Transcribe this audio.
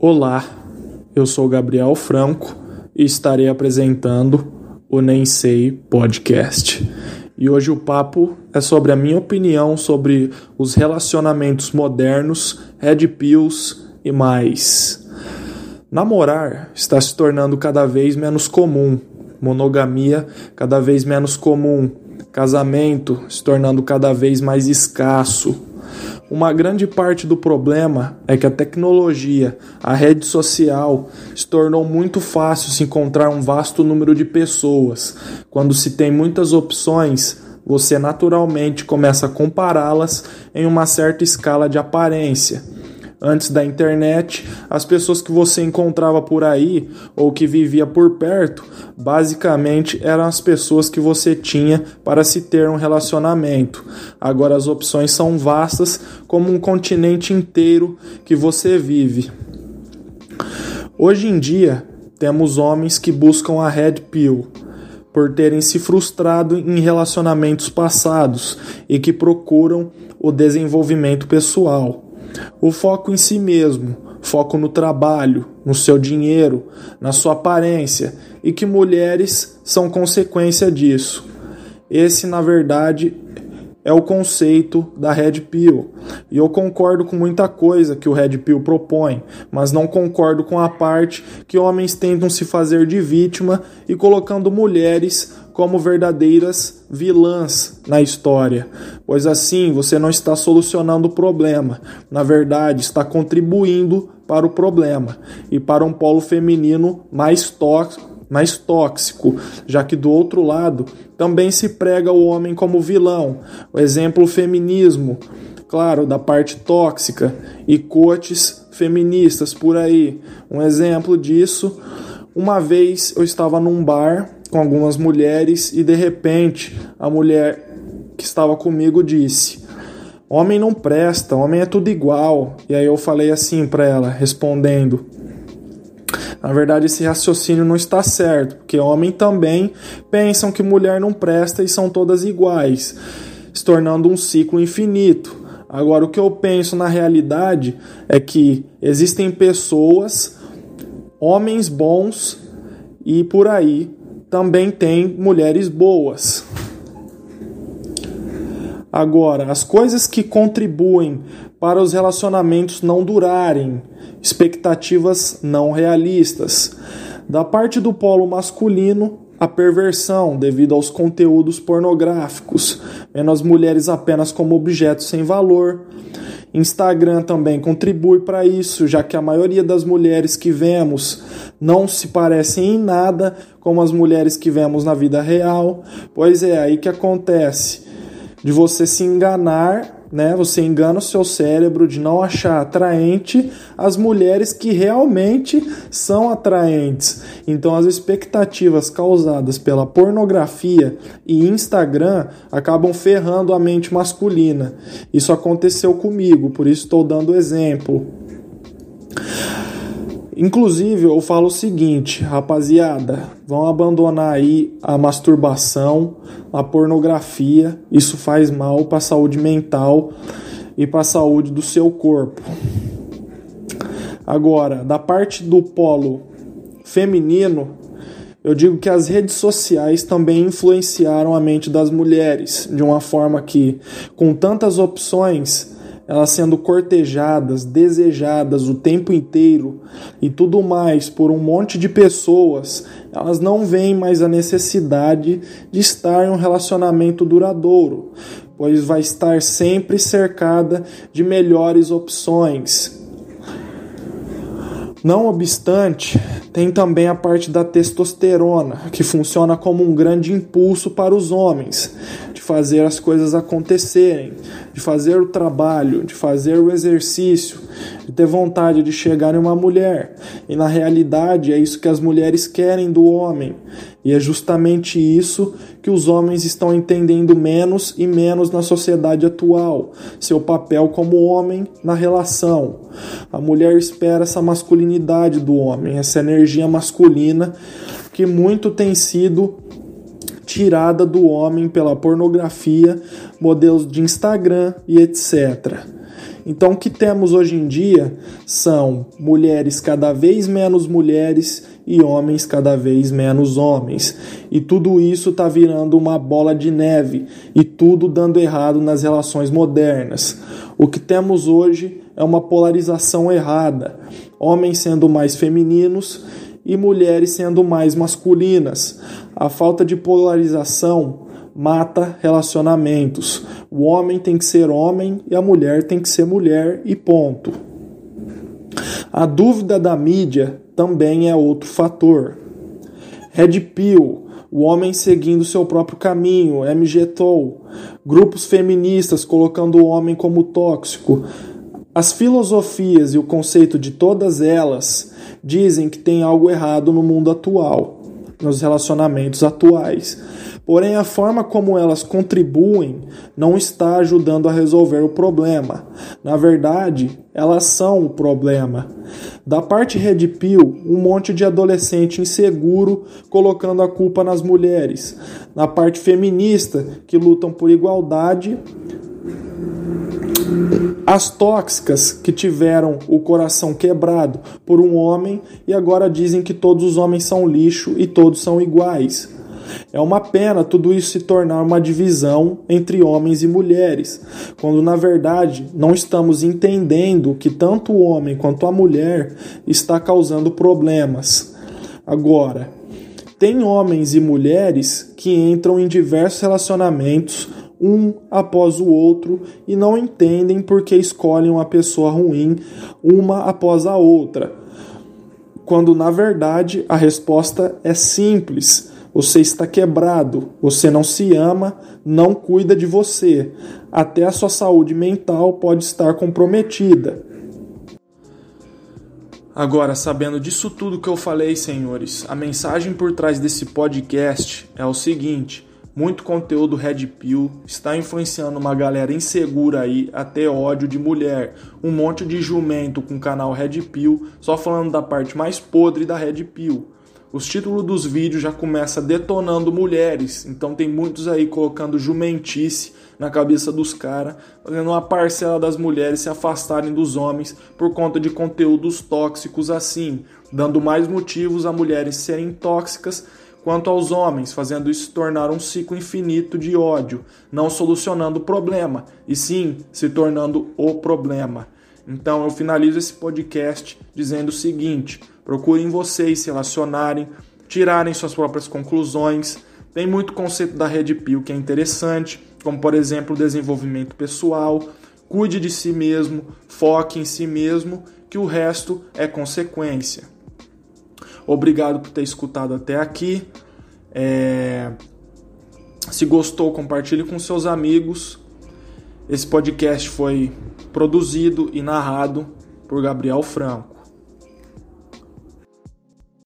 Olá, eu sou Gabriel Franco e estarei apresentando o Nem Sei Podcast. E hoje o papo é sobre a minha opinião sobre os relacionamentos modernos, red pills e mais. Namorar está se tornando cada vez menos comum, monogamia cada vez menos comum, casamento se tornando cada vez mais escasso uma grande parte do problema é que a tecnologia, a rede social, se tornou muito fácil se encontrar um vasto número de pessoas. Quando se tem muitas opções, você naturalmente começa a compará-las em uma certa escala de aparência antes da internet, as pessoas que você encontrava por aí ou que vivia por perto, basicamente eram as pessoas que você tinha para se ter um relacionamento. Agora as opções são vastas, como um continente inteiro que você vive. Hoje em dia, temos homens que buscam a red pill por terem se frustrado em relacionamentos passados e que procuram o desenvolvimento pessoal. O foco em si mesmo, foco no trabalho, no seu dinheiro, na sua aparência e que mulheres são consequência disso. Esse, na verdade, é o conceito da Red Pill. E eu concordo com muita coisa que o Red Pill propõe, mas não concordo com a parte que homens tentam se fazer de vítima e colocando mulheres como verdadeiras vilãs na história, pois assim você não está solucionando o problema, na verdade, está contribuindo para o problema e para um polo feminino mais tóxico mais tóxico, já que do outro lado também se prega o homem como vilão. O exemplo o feminismo, claro, da parte tóxica e coaches feministas por aí. Um exemplo disso, uma vez eu estava num bar com algumas mulheres e de repente a mulher que estava comigo disse: Homem não presta, homem é tudo igual. E aí eu falei assim para ela, respondendo: Na verdade, esse raciocínio não está certo, porque homem também pensam que mulher não presta e são todas iguais, se tornando um ciclo infinito. Agora, o que eu penso na realidade é que existem pessoas, homens bons e por aí também tem mulheres boas. Agora, as coisas que contribuem para os relacionamentos não durarem, expectativas não realistas. Da parte do polo masculino, a perversão devido aos conteúdos pornográficos, vendo as mulheres apenas como objetos sem valor. Instagram também contribui para isso, já que a maioria das mulheres que vemos não se parecem em nada como as mulheres que vemos na vida real. Pois é, aí que acontece de você se enganar né? Você engana o seu cérebro de não achar atraente as mulheres que realmente são atraentes. Então, as expectativas causadas pela pornografia e Instagram acabam ferrando a mente masculina. Isso aconteceu comigo, por isso estou dando exemplo. Inclusive, eu falo o seguinte, rapaziada, vão abandonar aí a masturbação, a pornografia, isso faz mal para a saúde mental e para a saúde do seu corpo. Agora, da parte do polo feminino, eu digo que as redes sociais também influenciaram a mente das mulheres de uma forma que, com tantas opções, elas sendo cortejadas, desejadas o tempo inteiro e tudo mais por um monte de pessoas, elas não veem mais a necessidade de estar em um relacionamento duradouro, pois vai estar sempre cercada de melhores opções. Não obstante, tem também a parte da testosterona, que funciona como um grande impulso para os homens, de fazer as coisas acontecerem, de fazer o trabalho, de fazer o exercício, de ter vontade de chegar em uma mulher. E na realidade é isso que as mulheres querem do homem. E é justamente isso que os homens estão entendendo menos e menos na sociedade atual, seu papel como homem na relação. A mulher espera essa masculinidade do homem, essa energia masculina que muito tem sido tirada do homem pela pornografia, modelos de Instagram e etc. Então, o que temos hoje em dia são mulheres cada vez menos mulheres e homens cada vez menos homens. E tudo isso está virando uma bola de neve e tudo dando errado nas relações modernas. O que temos hoje é uma polarização errada: homens sendo mais femininos e mulheres sendo mais masculinas. A falta de polarização mata relacionamentos. O homem tem que ser homem e a mulher tem que ser mulher e ponto. A dúvida da mídia também é outro fator. Red Pill, o homem seguindo seu próprio caminho, MGTOW, grupos feministas colocando o homem como tóxico. As filosofias e o conceito de todas elas dizem que tem algo errado no mundo atual, nos relacionamentos atuais. Porém, a forma como elas contribuem não está ajudando a resolver o problema. Na verdade, elas são o problema. Da parte Red Pill, um monte de adolescente inseguro colocando a culpa nas mulheres. Na parte feminista, que lutam por igualdade, as tóxicas que tiveram o coração quebrado por um homem e agora dizem que todos os homens são lixo e todos são iguais. É uma pena tudo isso se tornar uma divisão entre homens e mulheres, quando na verdade não estamos entendendo que tanto o homem quanto a mulher está causando problemas. Agora, tem homens e mulheres que entram em diversos relacionamentos um após o outro e não entendem por que escolhem uma pessoa ruim uma após a outra. Quando na verdade a resposta é simples. Você está quebrado, você não se ama, não cuida de você. Até a sua saúde mental pode estar comprometida. Agora, sabendo disso tudo que eu falei, senhores, a mensagem por trás desse podcast é o seguinte: muito conteúdo Red Pill está influenciando uma galera insegura aí a ter ódio de mulher. Um monte de jumento com canal Red Pill, só falando da parte mais podre da Red Pill. Os títulos dos vídeos já começam detonando mulheres, então tem muitos aí colocando jumentice na cabeça dos caras, fazendo uma parcela das mulheres se afastarem dos homens por conta de conteúdos tóxicos assim, dando mais motivos a mulheres serem tóxicas quanto aos homens, fazendo isso tornar um ciclo infinito de ódio, não solucionando o problema, e sim se tornando o problema. Então eu finalizo esse podcast dizendo o seguinte: procurem vocês se relacionarem, tirarem suas próprias conclusões. Tem muito conceito da Red Pill que é interessante, como por exemplo o desenvolvimento pessoal. Cuide de si mesmo, foque em si mesmo, que o resto é consequência. Obrigado por ter escutado até aqui. É... Se gostou, compartilhe com seus amigos. Esse podcast foi produzido e narrado por Gabriel Franco.